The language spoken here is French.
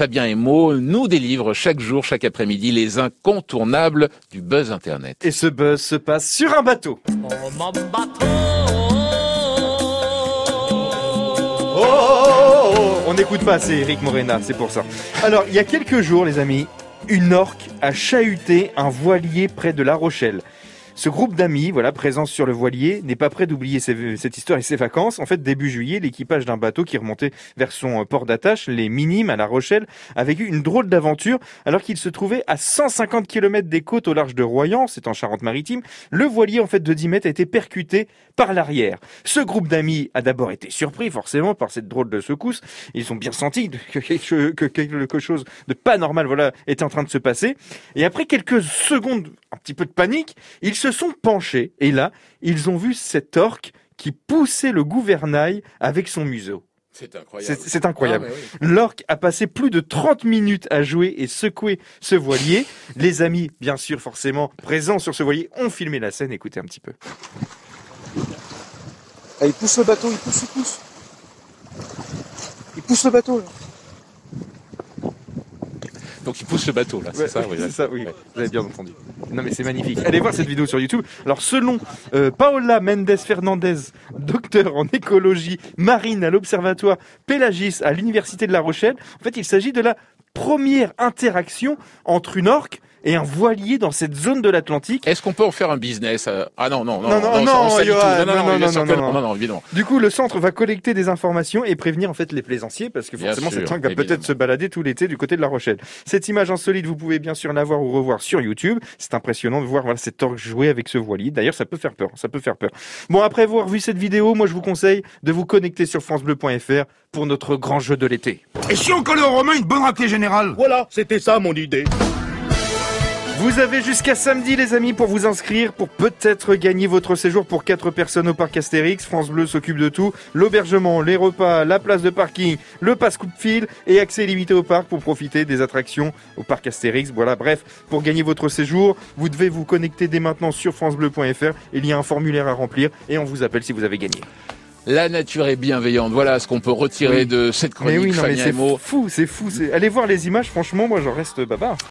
Fabien Emo nous délivre chaque jour, chaque après-midi, les incontournables du buzz Internet. Et ce buzz se passe sur un bateau. Oh, oh, oh, on n'écoute pas assez Eric Morena, c'est pour ça. Alors, il y a quelques jours, les amis, une orque a chahuté un voilier près de La Rochelle. Ce groupe d'amis, voilà, sur le voilier, n'est pas prêt d'oublier cette histoire et ses vacances. En fait, début juillet, l'équipage d'un bateau qui remontait vers son euh, port d'attache, les Minimes à La Rochelle, a vécu une drôle d'aventure alors qu'il se trouvait à 150 km des côtes au large de Royan, c'est en Charente-Maritime. Le voilier, en fait, de 10 mètres a été percuté par l'arrière. Ce groupe d'amis a d'abord été surpris, forcément, par cette drôle de secousse. Ils ont bien senti que quelque chose de pas normal, voilà, était en train de se passer. Et après quelques secondes, un petit peu de panique, ils se sont penchés et là, ils ont vu cet orque qui poussait le gouvernail avec son museau. C'est incroyable. C'est incroyable. Ah, L'orque a passé plus de 30 minutes à jouer et secouer ce voilier. Les amis, bien sûr, forcément, présents sur ce voilier, ont filmé la scène. Écoutez un petit peu. Ah, il pousse le bateau, il pousse, il pousse. Il pousse le bateau, là. Donc il pousse le bateau là, c'est ça, oui. C'est ça, oui. Vous avez bien entendu. Non mais c'est magnifique. Allez voir cette vidéo sur YouTube. Alors selon euh, Paola Mendes Fernandez, docteur en écologie marine à l'observatoire Pélagis à l'université de La Rochelle, en fait il s'agit de la première interaction entre une orque et un voilier dans cette zone de l'Atlantique. Est-ce qu'on peut en faire un business euh, Ah non, non, non, non, non, non, non, non, non, évidemment. Du coup, le centre va collecter des informations et prévenir en fait les plaisanciers parce que forcément cette langue va peut-être se balader tout l'été du côté de La Rochelle. Cette image insolite, vous pouvez bien sûr la voir ou revoir sur YouTube. C'est impressionnant de voir voilà cette orque jouer avec ce voilier. D'ailleurs, ça peut faire peur, ça peut faire peur. Bon, après avoir vu cette vidéo, moi je vous conseille de vous connecter sur francebleu.fr pour notre grand jeu de l'été. Et si on collait au Romain une bonne raclée générale? Voilà, c'était ça mon idée. Vous avez jusqu'à samedi les amis pour vous inscrire pour peut-être gagner votre séjour pour 4 personnes au parc Astérix. France Bleu s'occupe de tout. L'hébergement, les repas, la place de parking, le passe coupe fil et accès limité au parc pour profiter des attractions au parc Astérix. Voilà, bref, pour gagner votre séjour, vous devez vous connecter dès maintenant sur francebleu.fr. Il y a un formulaire à remplir et on vous appelle si vous avez gagné. La nature est bienveillante. Voilà ce qu'on peut retirer de cette chronique. Mais oui, c'est fou, c'est fou. Allez voir les images. Franchement, moi, j'en reste baba.